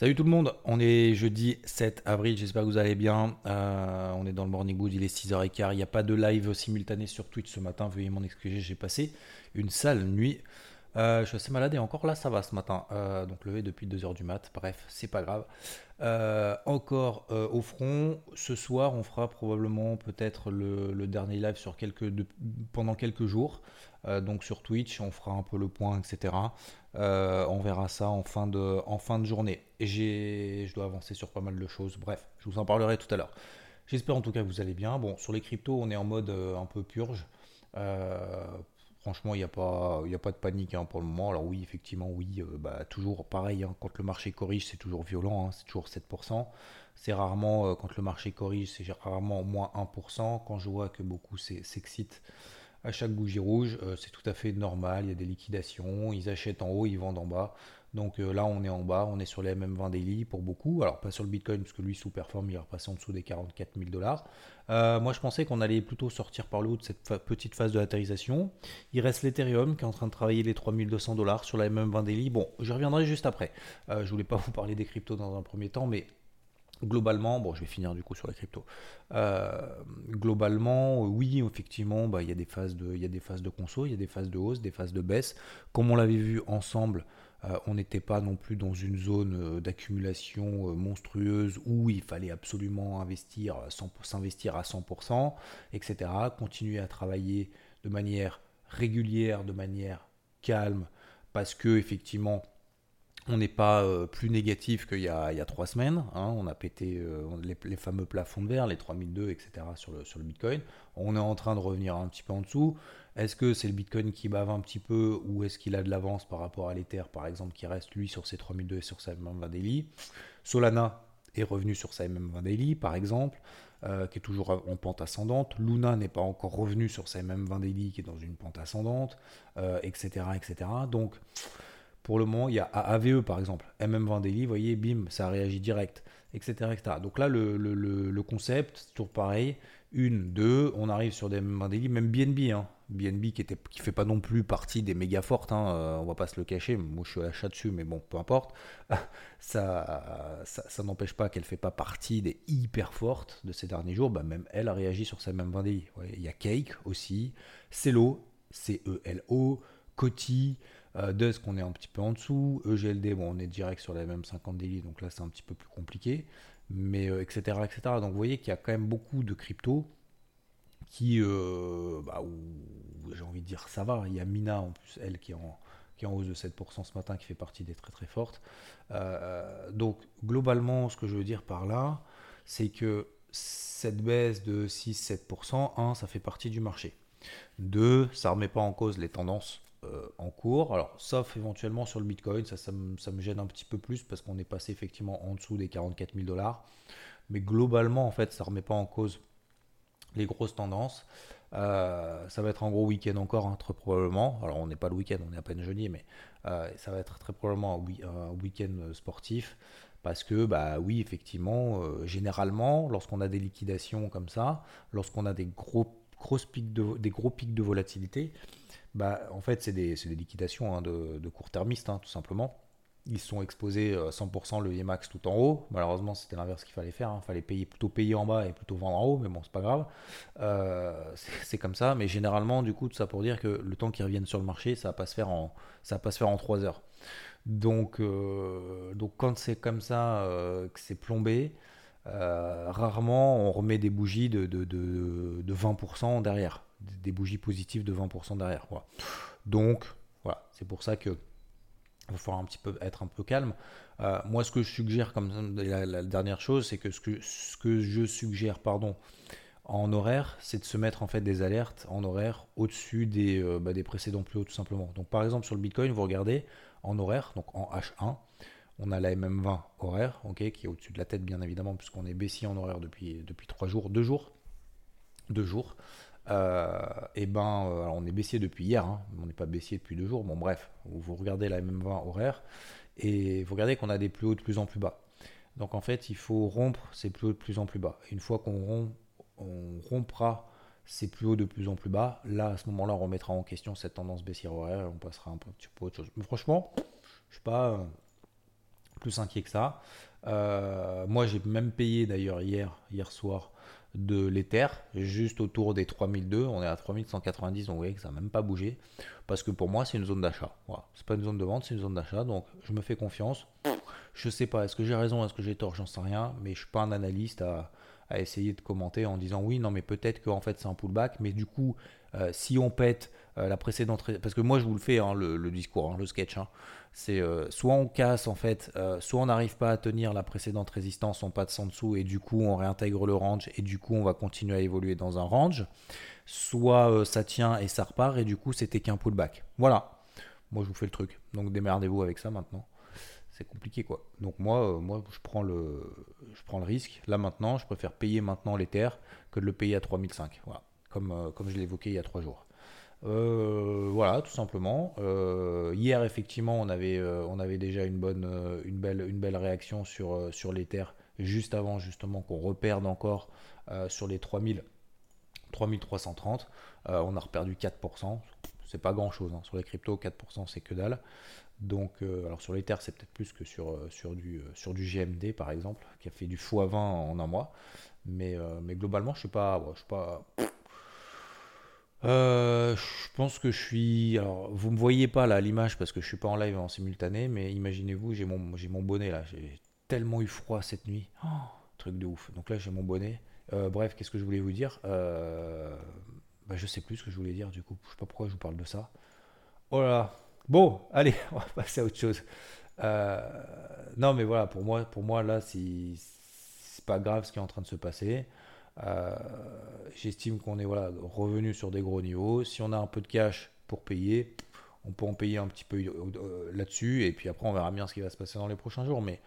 Salut tout le monde, on est jeudi 7 avril, j'espère que vous allez bien. Euh, on est dans le Morning Wood, il est 6h15, il n'y a pas de live simultané sur Twitch ce matin, veuillez m'en excuser, j'ai passé une sale nuit. Euh, je suis assez malade et encore là ça va ce matin. Euh, donc levé depuis 2h du mat. Bref, c'est pas grave. Encore au front, ce soir on fera probablement peut-être le, dernier live sur quelques, pendant quelques jours. donc sur Twitch, on fera un peu le point, etc. on verra ça en fin de, journée. Et je dois avancer sur pas mal de choses. Bref, je vous en parlerai tout à l'heure. J'espère en tout cas que vous allez bien. Bon, sur les cryptos, on est en mode un peu purge. Franchement, il n'y a, pas, de panique hein, pour le moment. Alors oui, effectivement, oui, euh, bah, toujours pareil, hein, quand le marché corrige, c'est toujours violent, hein, c'est toujours 7%. C'est rarement, euh, quand le marché corrige, c'est rarement moins 1%. Quand je vois que beaucoup s'excitent à chaque bougie rouge, euh, c'est tout à fait normal, il y a des liquidations, ils achètent en haut, ils vendent en bas. Donc euh, là, on est en bas, on est sur les MM20 daily pour beaucoup. Alors pas sur le Bitcoin, parce que lui sous-performe, il est repassé en dessous des 44 000 dollars. Euh, moi, je pensais qu'on allait plutôt sortir par le haut de cette petite phase de latérisation. Il reste l'Ethereum qui est en train de travailler les 3200 dollars sur la MM20 daily. Bon, je reviendrai juste après. Je voulais pas vous parler des cryptos dans un premier temps, mais globalement, bon, je vais finir du coup sur la crypto. globalement, oui, effectivement, bah, il y a des phases de, il conso, il y a des phases de hausse, des phases de baisse. Comme on l'avait vu ensemble euh, on n'était pas non plus dans une zone euh, d'accumulation euh, monstrueuse où il fallait absolument investir, s'investir à 100%, etc. Continuer à travailler de manière régulière, de manière calme, parce que effectivement, on n'est pas plus négatif qu'il y, a trois semaines. Hein. on a pété les, fameux plafonds de verre, les 3002, etc. Sur le, Bitcoin. On est en train de revenir un petit peu en dessous. Est-ce que c'est le Bitcoin qui bave un petit peu ou est-ce qu'il a de l'avance par rapport à l'Ether, par exemple, qui reste lui sur ses 3002 et sur sa MM20 daily? Solana est revenu sur sa MM20 daily, par exemple, euh, qui est toujours en pente ascendante. Luna n'est pas encore revenu sur sa MM20 daily, qui est dans une pente ascendante, etc., euh, etc. Donc, pour le moment, il y a AVE, par exemple, MM20 daily, vous voyez, bim, ça réagit direct, etc., etc. Donc là, le, concept, c'est toujours pareil. Une, deux, on arrive sur des MM20 daily, même BNB, hein, BNB qui était qui fait pas non plus partie des méga fortes, hein, euh, on va pas se le cacher. Moi, je suis à l'achat dessus, mais bon, peu importe. ça, ça, n'empêche pas qu'elle fait pas partie des hyper fortes de ces derniers jours. Bah, même elle a réagi sur sa même 20 Il y a Cake aussi, Celo, C-E-L-O, Coty. Euh, Dusk, on est un petit peu en dessous. EGLD, bon, on est direct sur la même 50 daily, donc là c'est un petit peu plus compliqué. Mais etc., euh, etc. Donc vous voyez qu'il y a quand même beaucoup de cryptos qui, euh, bah, j'ai envie de dire, ça va. Il y a Mina, en plus, elle, qui est en, qui est en hausse de 7% ce matin, qui fait partie des très très fortes. Euh, donc, globalement, ce que je veux dire par là, c'est que cette baisse de 6-7%, 1, ça fait partie du marché. 2, ça ne remet pas en cause les tendances euh, en cours. Alors, sauf éventuellement sur le Bitcoin, ça, me, gêne un petit peu plus parce qu'on est passé effectivement en dessous des 44 000 dollars. Mais globalement, en fait, ça remet pas en cause les grosses tendances. Euh, ça va être un gros week-end encore, hein, très probablement. Alors, on n'est pas le week-end, on est à peine jeudi, mais euh, ça va être très probablement un, week-end sportif. Parce que, bah oui, effectivement, généralement, lorsqu'on a des liquidations comme ça, lorsqu'on a des gros, pics de, des gros pics de volatilité, bah, en fait, c'est des, des, liquidations hein, de, de court-termistes, hein, tout simplement ils sont exposés 100% euh, le max tout en haut. Malheureusement, c'était l'inverse qu'il fallait faire. Il hein. fallait plutôt payer en bas et plutôt vendre en haut, mais bon, c'est pas grave. Euh, c'est comme ça. Mais généralement, du coup, tout ça pour dire que le temps qu'ils reviennent sur le marché, ça va va pas se faire en 3 heures. Donc, euh, donc quand c'est comme ça, que c'est plombé, rarement on remet des bougies de, de, de, de 20% derrière. Des bougies positives de 20% derrière. Quoi. Donc, voilà, c'est pour ça que il va un petit peu être un peu calme. Euh, moi, ce que je suggère comme la, dernière chose, c'est que ce, que ce que je suggère, pardon, en horaire, c'est de se mettre en fait des alertes en horaire au-dessus des, euh, bah, des précédents plus hauts tout simplement. Donc par exemple sur le Bitcoin, vous regardez en horaire, donc en H1. On a la MM20 horaire, ok, qui est au-dessus de la tête bien évidemment, puisqu'on est baissier en horaire depuis, depuis 3 jours, 2 jours. 2 jours. Et ben, on est baissier depuis hier, hein. on n'est pas baissier depuis 2 jours. Bon, bref, vous regardez la MM20 horaire et vous regardez qu'on a des plus hauts de plus en plus bas. Donc en fait, il faut rompre ces plus hauts de plus en plus bas. Une fois qu'on rompra ces plus hauts de plus en plus bas, là, à ce moment-là, on remettra en question cette tendance baissière horaire et on passera un petit peu autre chose. Mais franchement, je suis pas euh, plus inquiet que ça. Euh, moi, j'ai même payé d'ailleurs hier, hier soir de l'Ether, juste autour des 3002. On est à 3190, donc vous voyez que ça n'a même pas bougé. Parce que pour moi, c'est une zone d'achat. Voilà. C'est pas une zone de vente, c'est une zone d'achat. Donc je me fais confiance. Je sais pas, est-ce que j'ai raison, est-ce que j'ai tort, j'en sais rien, mais je suis pas un analyste à, essayer de commenter en disant oui, non, mais peut-être qu'en fait c'est un pullback, mais du coup, euh, si on pète euh, la précédente, parce que moi je vous le fais, hein, le, discours, hein, le sketch, hein. c'est euh, soit on casse en fait, soit on n'arrive pas à tenir la précédente résistance, on passe en dessous et du coup on réintègre le range et du coup on va continuer à évoluer dans un range, soit ça tient et ça repart et du coup c'était qu'un pullback. Voilà, moi je vous fais le truc, donc démerdez-vous avec ça maintenant c'est compliqué quoi. Donc moi, euh, moi je prends le, je prends le risque. Là maintenant, je préfère payer maintenant l'Ether que de le payer à 3005. Voilà, comme, euh, comme je évoqué il y a trois jours. Euh, voilà, tout simplement. hier, effectivement, on avait, avait déjà une belle, réaction sur, sur juste avant justement qu'on reperde encore sur les 3000, 3330. on a reperdu 4%. C'est pas grand chose. Hein. Sur les cryptos, 4% c'est que dalle. Donc, euh, sur l'Ether, c'est peut-être plus que sur, euh, du, euh, GMD par exemple, qui a fait du x20 en un mois. Mais, globalement, je sais pas. je sais pas. Je pense que je suis. Alors, vous me voyez pas là l'image parce que je suis pas en live en simultané, mais imaginez-vous, j'ai mon, j'ai mon bonnet là. J'ai tellement eu froid cette nuit. Oh, truc de ouf. Donc là, j'ai mon bonnet. bref, qu'est-ce que je voulais vous dire? Bah, Je sais plus ce que je voulais dire du coup. Je sais pas pourquoi je vous parle de ça. Oh là là Bon, allez, on va passer à autre chose. Euh, non, mais voilà, pour moi, pour moi là, c'est pas grave ce qui est en train de se passer. Euh, j'estime qu'on est voilà, revenu sur des gros niveaux. Si on a un peu de cash pour payer, on peut en payer un petit peu euh, là-dessus. Et puis après, on verra bien ce qui va se passer dans les prochains jours. Mais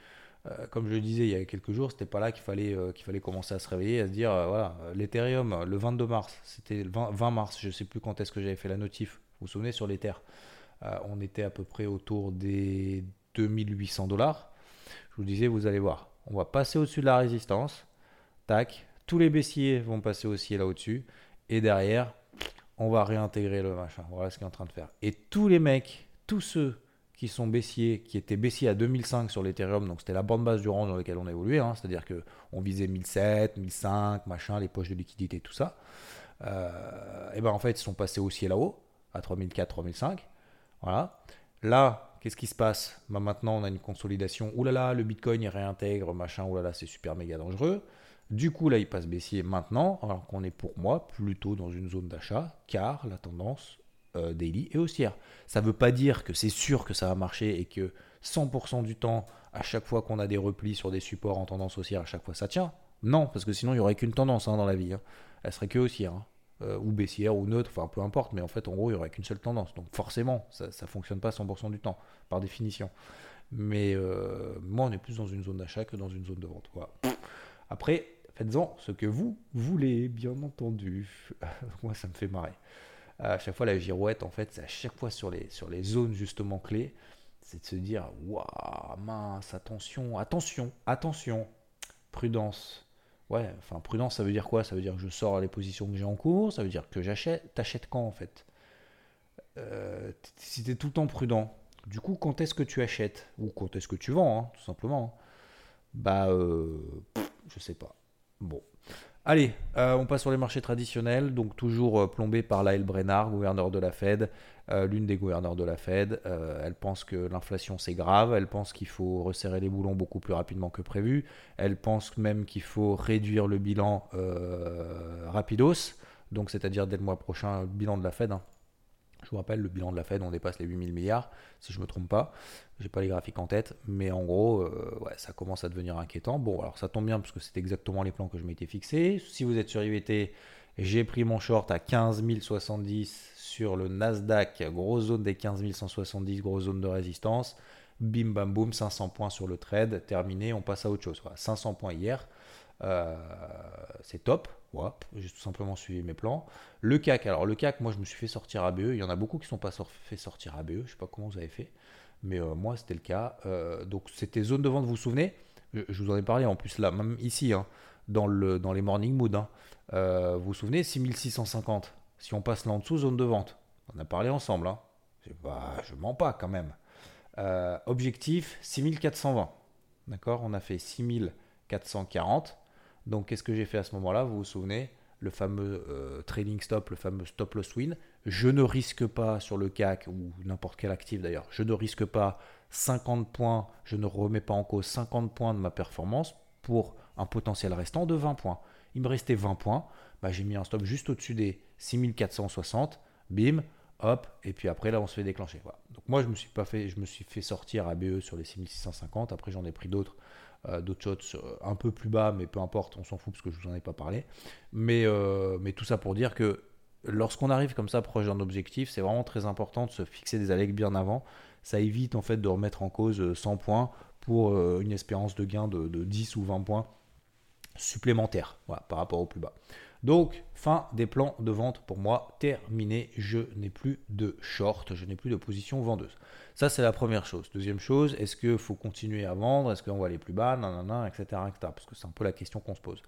comme je le disais il y a quelques jours, c'était pas là qu'il fallait, qu'il fallait commencer à se réveiller, à se dire voilà, l'Ethereum, le 22 mars, c'était le 20, mars, je sais plus quand est-ce que j'avais fait la notif. Vous vous souvenez sur l'Ether euh, on était à peu près autour des 2800 dollars. Je vous disais, vous allez voir, on va passer au-dessus de la résistance. Tac, tous les baissiers vont passer aussi là au-dessus. Et derrière, on va réintégrer le machin. Voilà ce qu'il est en train de faire. Et tous les mecs, tous ceux qui sont baissiers, qui étaient baissiers à 2005 sur l'Ethereum, donc c'était la bande basse du range dans lequel on évoluait, hein, c'est-à-dire qu'on visait 1007, 1005, machin, les poches de liquidité, tout ça. Euh, et ben en fait, ils sont passés aussi là-haut, à 3004, 3005. Voilà. Là, qu'est-ce qui se passe? Bah, Maintenant, on a une consolidation. Ouh là là, le Bitcoin, réintègre, machin, ouh là là, c'est super méga dangereux. Du coup, là, il passe baissier maintenant, alors qu'on est pour moi plutôt dans une zone d'achat, car la tendance euh, daily est haussière. Ça ne veut pas dire que c'est sûr que ça va marcher et que 100% du temps, à chaque fois qu'on a des replis sur des supports en tendance haussière, à chaque fois ça tient. Non, parce que sinon, il n'y aurait qu'une tendance hein, dans la vie. Hein. Elle serait que haussière. Hein. Euh, ou baissière ou neutre, enfin peu importe, mais en fait en gros il n'y aurait qu'une seule tendance. Donc forcément ça ne fonctionne pas 100% du temps, par définition. Mais euh, moi on est plus dans une zone d'achat que dans une zone de vente. Après, faites-en ce que vous voulez, bien entendu. moi ça me fait marrer. À chaque fois la girouette, en fait, c'est à chaque fois sur les, sur les zones justement clés, c'est de se dire, waouh, mince, attention, attention, attention, prudence Ouais, enfin, prudence, ça veut dire quoi? Ça veut dire que je sors les positions que j'ai en cours, ça veut dire que j'achète. T'achètes quand en fait? Euh, Si t'es tout le temps prudent, du coup, quand est-ce que tu achètes? Ou quand est-ce que tu vends, hein, tout simplement Bah, euh, je sais pas. Bon. Allez, euh, on passe sur les marchés traditionnels, donc toujours euh, plombé par Lael Brennard, gouverneur de la Fed, euh, l'une des gouverneurs de la Fed. elle pense que l'inflation c'est grave, elle pense qu'il faut resserrer les boulons beaucoup plus rapidement que prévu, elle pense même qu'il faut réduire le bilan rapidos, donc c'est-à-dire dès le mois prochain, le bilan de la Fed. Hein. Vous rappelle, le bilan de la Fed, on dépasse les 8000 milliards, si je me trompe pas. J'ai pas les graphiques en tête, mais en gros, euh, ouais, ça commence à devenir inquiétant. Bon, alors ça tombe bien parce que c'est exactement les plans que je m'étais fixés. Si vous êtes sur IVT J'ai pris mon short à 15 070 sur le Nasdaq, grosse zone des 15 170, grosse zone de résistance. Bim bam boum, 500 points sur le trade, terminé, on passe à autre chose. 500 points hier, euh, c'est top. j'ai tout simplement suivi mes plans. Le CAC, alors le CAC, moi je me suis fait sortir ABE. Il y en a beaucoup qui ne sont pas fait sortir ABE. Je ne sais pas comment vous avez fait, mais euh, moi c'était le cas. Euh, donc c'était zone de vente, vous vous souvenez? Je, vous en ai parlé en plus là, même ici, hein, dans, le, dans les morning mood. Hein. vous vous souvenez, 6650. Si on passe là en dessous, zone de vente. On a parlé ensemble. Hein. Pas, je mens pas quand même. Objectif 6420. D'accord? On a fait 6440. Donc qu'est-ce que j'ai fait à ce moment-là? Vous vous souvenez? Le fameux euh, trading stop, le fameux stop loss win. Je ne risque pas sur le CAC ou n'importe quel actif d'ailleurs. Je ne risque pas 50 points. Je ne remets pas en cause 50 points de ma performance pour un potentiel restant de 20 points. Il me restait 20 points. Bah, j'ai mis un stop juste au-dessus des 6460. Bim, hop, et puis après là on se fait déclencher. Donc moi je me suis pas fait, je me suis fait sortir à BE sur les 6650. Après j'en ai pris d'autres, euh, d'autres shots euh, un peu plus bas, mais peu importe, on s'en fout parce que je vous en ai pas parlé. Mais, euh, mais tout ça pour dire que lorsqu'on arrive comme ça proche d'un objectif, c'est vraiment très important de se fixer des allègues bien avant. Ça évite en fait de remettre en cause 100 points pour une espérance de gain de, de 10 ou 20 points supplémentaires par rapport au plus bas. Donc, fin des plans de vente pour moi, terminé. Je n'ai plus de short, je n'ai plus de position vendeuse. Ça, c'est la première chose. Deuxième chose, est-ce qu'il faut continuer à vendre? Est-ce qu'on va aller plus bas? Nanana, etc., etc. Parce que c'est un peu la question qu'on se pose.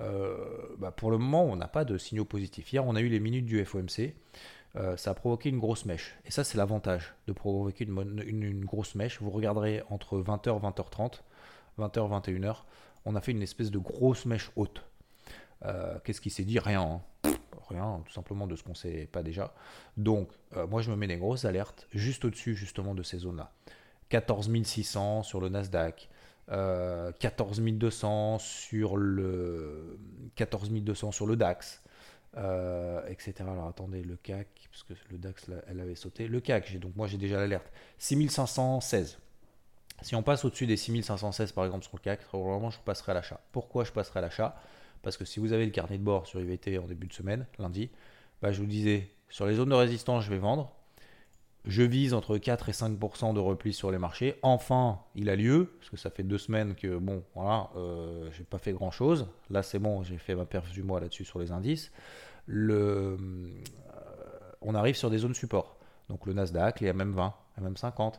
Euh, bah, pour le moment, on n'a pas de signaux positifs. Hier, on a eu les minutes du FOMC. Euh, ça a provoqué une grosse mèche. Et ça, c'est l'avantage de provoquer une, une, grosse mèche. Vous regarderez entre 20h, 20h30, 20h, 21h, on a fait une espèce de grosse mèche haute. Euh, qu'est-ce qui s'est dit? Rien. Hein. Rien, tout simplement de ce qu'on ne sait pas déjà. Donc, euh, moi, je me mets des grosses alertes juste au-dessus, justement, de ces zones-là. 14 600 sur le Nasdaq, 14 euh, 200 sur le 14 200 sur le DAX, etc. Alors attendez, le CAC, parce que le DAX, elle avait sauté. Le CAC, donc moi j'ai déjà l'alerte. 6516. Si on passe au-dessus des 6516 par exemple sur le CAC, probablement je passerai à l'achat. Pourquoi je passerai à l'achat? Parce que si vous avez le carnet de bord sur IVT en début de semaine, lundi, bah, je vous disais, sur les zones de résistance, je vais vendre. Je vise entre 4 et 5% de repli sur les marchés. Enfin, il a lieu, parce que ça fait deux semaines que, bon, voilà, euh, j'ai pas fait grand chose. Là, c'est bon, j'ai fait ma perf du mois là-dessus sur les indices. Euh, on arrive sur des zones support. Donc le Nasdaq, les MM20, MM50, euh,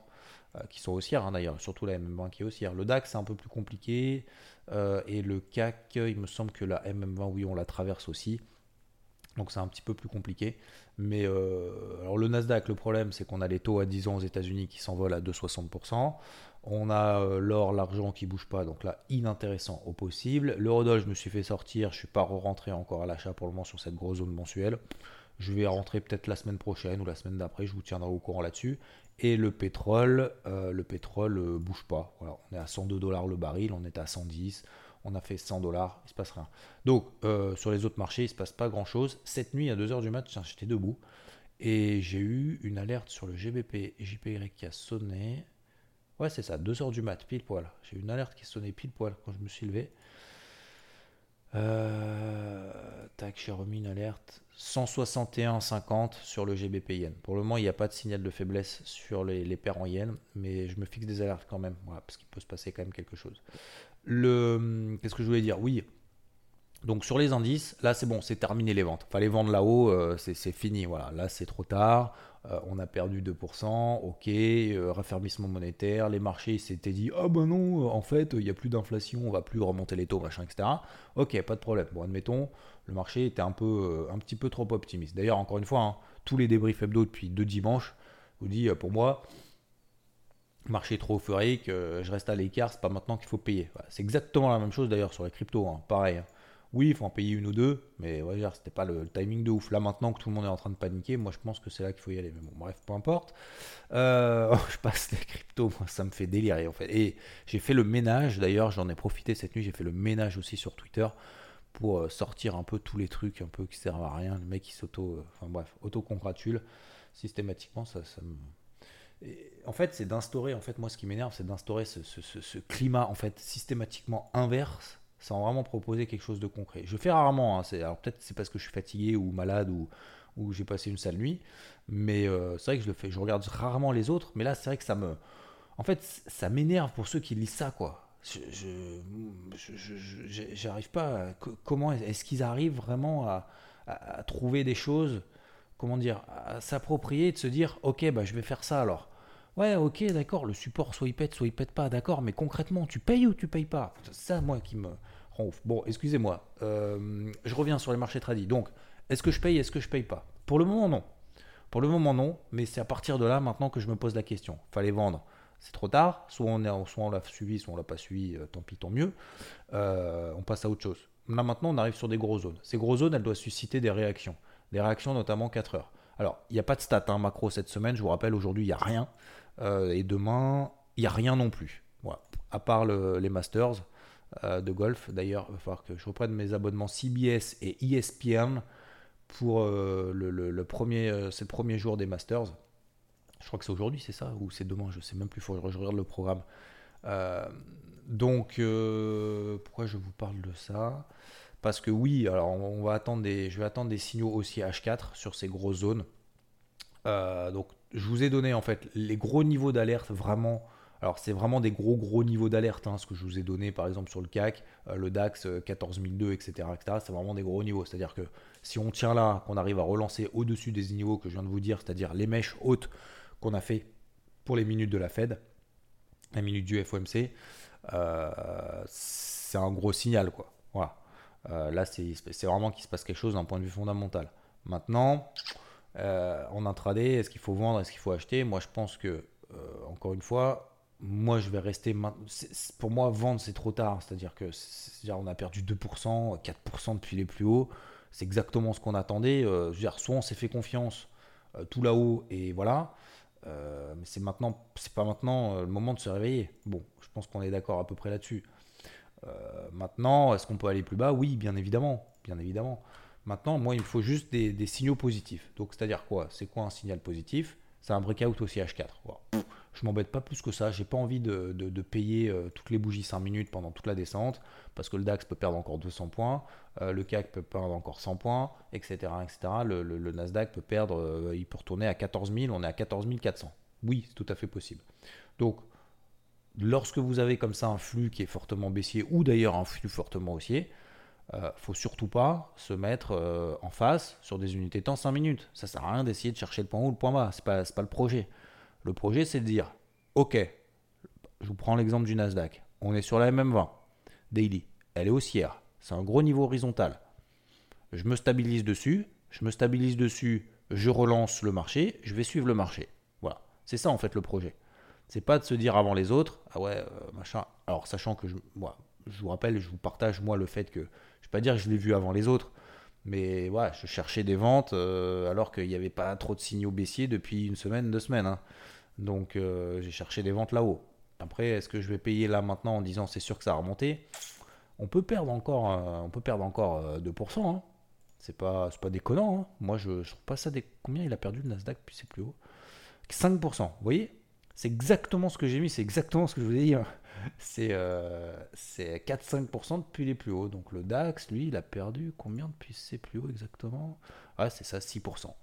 qui sont haussières hein, d'ailleurs, surtout la MM20 qui est haussière. Le DAX, c'est un peu plus compliqué. Euh, et le CAC, il me semble que la MM20, oui, on la traverse aussi. Donc c'est un petit peu plus compliqué. Mais euh, alors le Nasdaq, le problème, c'est qu'on a les taux à 10 ans aux États-Unis qui s'envolent à 2,60%. On a euh, l'or, l'argent qui bouge pas, donc là, inintéressant au possible. L'eurodoll, je me suis fait sortir, je suis pas rentré encore à l'achat pour le moment sur cette grosse zone mensuelle. Je vais rentrer peut-être la semaine prochaine ou la semaine d'après, je vous tiendrai au courant là-dessus. Et le pétrole, euh, le pétrole euh, bouge pas. On est à 102 dollars le baril, on est à 110, on a fait 100 dollars, il se passe rien. Donc euh, sur les autres marchés, il se passe pas grand chose. Cette nuit à 2h du mat, j'étais debout et j'ai eu une alerte sur le GBP JPY qui a sonné. Ouais, c'est ça, 2h du mat, pile poil. J'ai eu une alerte qui sonnait pile poil quand je me suis levé. Euh, tac, j'ai remis une alerte. 161,50 sur le GBP yen. Pour le moment, il n'y a pas de signal de faiblesse sur les, paires en yen, mais je me fixe des alertes quand même, parce qu'il peut se passer quand même quelque chose. Le, qu'est-ce que je voulais dire? Oui. Donc sur les indices, là c'est bon, c'est terminé les ventes. Fallait vendre là-haut, euh, c'est fini. Voilà, là c'est trop tard. Euh, on a perdu 2%, ok, euh, raffermissement monétaire, les marchés s'étaient dit, ah ben non, en fait, il n'y a plus d'inflation, on va plus remonter les taux, machin, etc. Ok, pas de problème. Bon, admettons, le marché était un, peu, euh, un petit peu trop optimiste. D'ailleurs, encore une fois, hein, tous les débriefs hebdo depuis deux dimanches vous dit, pour moi, marché trop euphorique, je reste à l'écart, c'est pas maintenant qu'il faut payer. c'est exactement la même chose d'ailleurs sur les cryptos, hein, pareil. Hein. Oui, il faut en payer une ou deux, mais c'était pas le, timing de ouf. Là, maintenant que tout le monde est en train de paniquer, moi je pense que c'est là qu'il faut y aller. Mais bon, bref, peu importe. Euh, je passe les cryptos, moi ça me fait délirer en fait. Et j'ai fait le ménage, d'ailleurs, j'en ai profité cette nuit, j'ai fait le ménage aussi sur Twitter pour euh, sortir un peu tous les trucs un peu qui servent à rien. Le mec qui s'auto. Euh, enfin bref, auto-congratule systématiquement, en fait, c'est d'instaurer, en fait, moi, ce qui m'énerve, c'est d'instaurer ce, ce, climat, en fait, systématiquement inverse sans vraiment proposer quelque chose de concret. Je fais rarement, hein, alors peut-être c'est parce que je suis fatigué ou malade ou, j'ai passé une sale nuit, mais euh, c'est vrai que je le fais. Je regarde rarement les autres, mais là c'est vrai que ça me, en fait, ça m'énerve pour ceux qui lisent ça, quoi. Je, j'arrive pas. comment est-ce qu'ils arrivent vraiment à, trouver des choses, comment dire, à s'approprier, de se dire, ok, bah je vais faire ça alors. Ouais, ok, d'accord, le support soit il pète, soit il pète pas, d'accord, mais concrètement, tu payes ou tu payes pas? C'est ça, moi, qui me rend ouf. Bon, excusez-moi, euh, je reviens sur les marchés tradis. Donc, est-ce que je paye, est-ce que je paye pas? Pour le moment, non. Pour le moment, non, mais c'est à partir de là maintenant que je me pose la question. Fallait vendre. C'est trop tard, soit on, on l'a suivi, soit on l'a pas suivi, euh, tant pis, tant mieux. Euh, on passe à autre chose. Là maintenant, on arrive sur des grosses zones. Ces grosses zones, elles doivent susciter des réactions. Des réactions notamment 4 heures. Alors, il n'y a pas de stats hein, macro cette semaine, je vous rappelle, aujourd'hui, il n'y a rien. Euh, et demain, il n'y a rien non plus. Voilà. À part les Masters de golf. D'ailleurs, il va falloir que je reprenne mes abonnements CBS et ESPN pour le, premier, c'est le premier jour des Masters. Je crois que c'est aujourd'hui, c'est ça Ou c'est demain Je sais même plus, il faut que je regarde le programme. Euh, donc, euh, pourquoi je vous parle de ça? Parce que oui, alors on va attendre des, je vais attendre des signaux aussi H4 sur ces grosses zones. Euh, donc, je vous ai donné en fait les gros niveaux d'alerte vraiment. Alors, c'est vraiment des gros gros niveaux d'alerte, hein, ce que je vous ai donné par exemple sur le CAC, le DAX 14002, etc. etc. c'est vraiment des gros niveaux. C'est-à-dire que si on tient là, qu'on arrive à relancer au-dessus des niveaux que je viens de vous dire, c'est-à-dire les mèches hautes qu'on a fait pour les minutes de la Fed, la minute du FOMC, euh, c'est un gros signal. Quoi. Euh, là, c'est vraiment qu'il se passe quelque chose d'un point de vue fondamental. Maintenant, euh, en intraday, est-ce qu'il faut vendre, est-ce qu'il faut acheter? Moi, je pense que, encore une fois, moi, je vais rester. Pour moi, vendre, c'est trop tard. C'est-à-dire que, on a perdu 2%, 4% depuis les plus hauts. C'est exactement ce qu'on attendait. dire, soit on s'est fait confiance tout là-haut et voilà. Euh, mais c'est maintenant, c'est pas maintenant euh, le moment de se réveiller. Bon, je pense qu'on est d'accord à peu près là-dessus. Euh, maintenant, est-ce qu'on peut aller plus bas? Oui, bien évidemment, bien évidemment. Maintenant, moi, il me faut juste des, signaux positifs. Donc, c'est-à-dire quoi? C'est quoi un signal positif? C'est un breakout aussi H4. Je m'embête pas plus que ça. J'ai pas envie de, payer toutes les bougies 5 minutes pendant toute la descente parce que le DAX peut perdre encore 200 points, le CAC peut perdre encore 100 points, etc. etc. Le, Nasdaq peut perdre, il peut retourner à 14 000, on est à 14 400. Oui, c'est tout à fait possible. Donc, lorsque vous avez comme ça un flux qui est fortement baissier ou d'ailleurs un flux fortement haussier, euh, faut surtout pas se mettre en face sur des unités de temps 5 minutes. Ça sert à rien d'essayer de chercher le point haut ou le point bas. C'est pas, pas le projet. Le projet, c'est de dire, ok, je vous prends l'exemple du Nasdaq. On est sur la MM20 daily. Elle est haussière. C'est un gros niveau horizontal. Je me stabilise dessus. Je me stabilise dessus. Je relance le marché. Je vais suivre le marché. Voilà. C'est ça en fait le projet. C'est pas de se dire avant les autres, ah ouais, euh, machin. Alors sachant que je, moi, je vous rappelle, je vous partage moi le fait que, vais pas dire que je l'ai vu avant les autres, mais voilà, je cherchais des ventes euh, alors qu'il n'y avait pas trop de signaux baissiers depuis une semaine, deux semaines. Hein. Donc euh, j'ai cherché des ventes là-haut. Après, est-ce que je vais payer là maintenant en disant c'est sûr que ça a remonté? On peut perdre encore, euh, on peut perdre encore 2%. Hein. C'est pas, pas déconnant. Hein. Moi, je, je trouve pas ça des. Combien il a perdu le Nasdaq puis c'est plus haut? 5%. Vous voyez? C'est exactement ce que j'ai mis, c'est exactement ce que je vous ai dit. Hein. C'est 4-5% depuis les plus hauts. Donc le DAX, lui, il a perdu combien depuis ses plus hauts exactement? Ouais, c'est ça, 6%.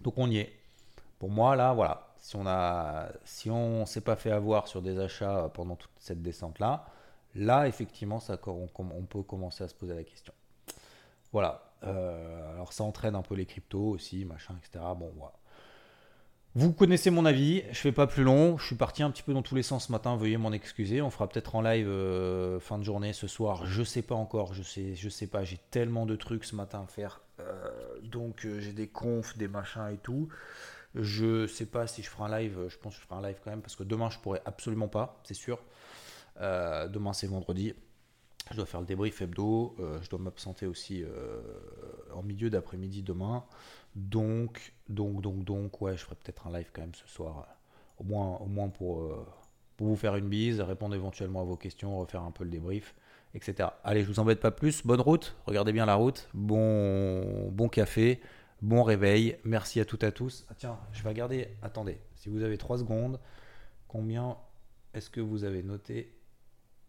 Donc on y est. Pour moi, là, voilà. Si on a, si on s'est pas fait avoir sur des achats pendant toute cette descente-là, là, effectivement, ça, on, on, peut commencer à se poser la question. Voilà. Euh, alors ça entraîne un peu les cryptos aussi, machin, etc. Bon, voilà. Vous connaissez mon avis, je fais pas plus long, je suis parti un petit peu dans tous les sens ce matin, veuillez m'en excuser, on fera peut-être en live euh, fin de journée ce soir, je sais pas encore, je sais, je sais pas, j'ai tellement de trucs ce matin à faire, euh, donc euh, j'ai des confs, des machins et tout, je sais pas si je ferai un live, je pense que je ferai un live quand même, parce que demain je pourrai absolument pas, c'est sûr, demain c'est vendredi, je dois faire le débrief hebdo, je dois m'absenter aussi en milieu d'après-midi demain, donc, donc, donc, donc, ouais, je ferai peut-être un live quand même ce soir, euh, au moins, au moins pour, euh, pour vous faire une bise, répondre éventuellement à vos questions, refaire un peu le débrief, etc. Allez, je vous embête pas plus. Bonne route, regardez bien la route. Bon, bon café, bon réveil. Merci à toutes et à tous. Ah, tiens, je vais regarder. Attendez, si vous avez 3 secondes, combien est-ce que vous avez noté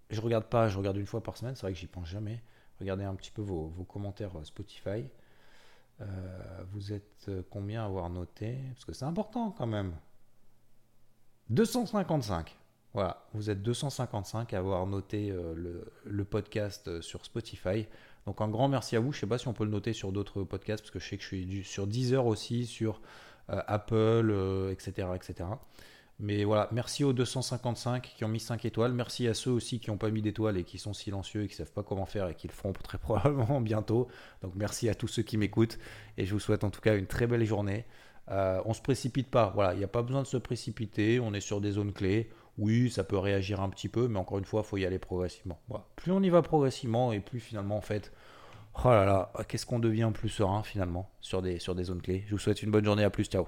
je regarde pas, je regarde une fois par semaine, c'est vrai que j'y pense jamais. Regardez un petit peu vos, commentaires Spotify. vous êtes combien à avoir noté? Parce que c'est important quand même. 255. Voilà, vous êtes 255 à avoir noté le, le, podcast sur Spotify. Donc un grand merci à vous. Je ne sais pas si on peut le noter sur d'autres podcasts, parce que je sais que je suis sur Deezer aussi, sur Apple, etc., etc. Mais voilà, merci aux 255 qui ont mis 5 étoiles. Merci à ceux aussi qui n'ont pas mis d'étoiles et qui sont silencieux et qui ne savent pas comment faire et qui le feront très probablement bientôt. Donc merci à tous ceux qui m'écoutent et je vous souhaite en tout cas une très belle journée. Euh, on ne se précipite pas, voilà, il n'y a pas besoin de se précipiter, on est sur des zones clés. Oui, ça peut réagir un petit peu, mais encore une fois, il faut y aller progressivement. Plus on y va progressivement et plus finalement, en fait, oh qu'est-ce qu'on devient plus serein finalement sur des, sur des zones clés. Je vous souhaite une bonne journée, à plus, ciao.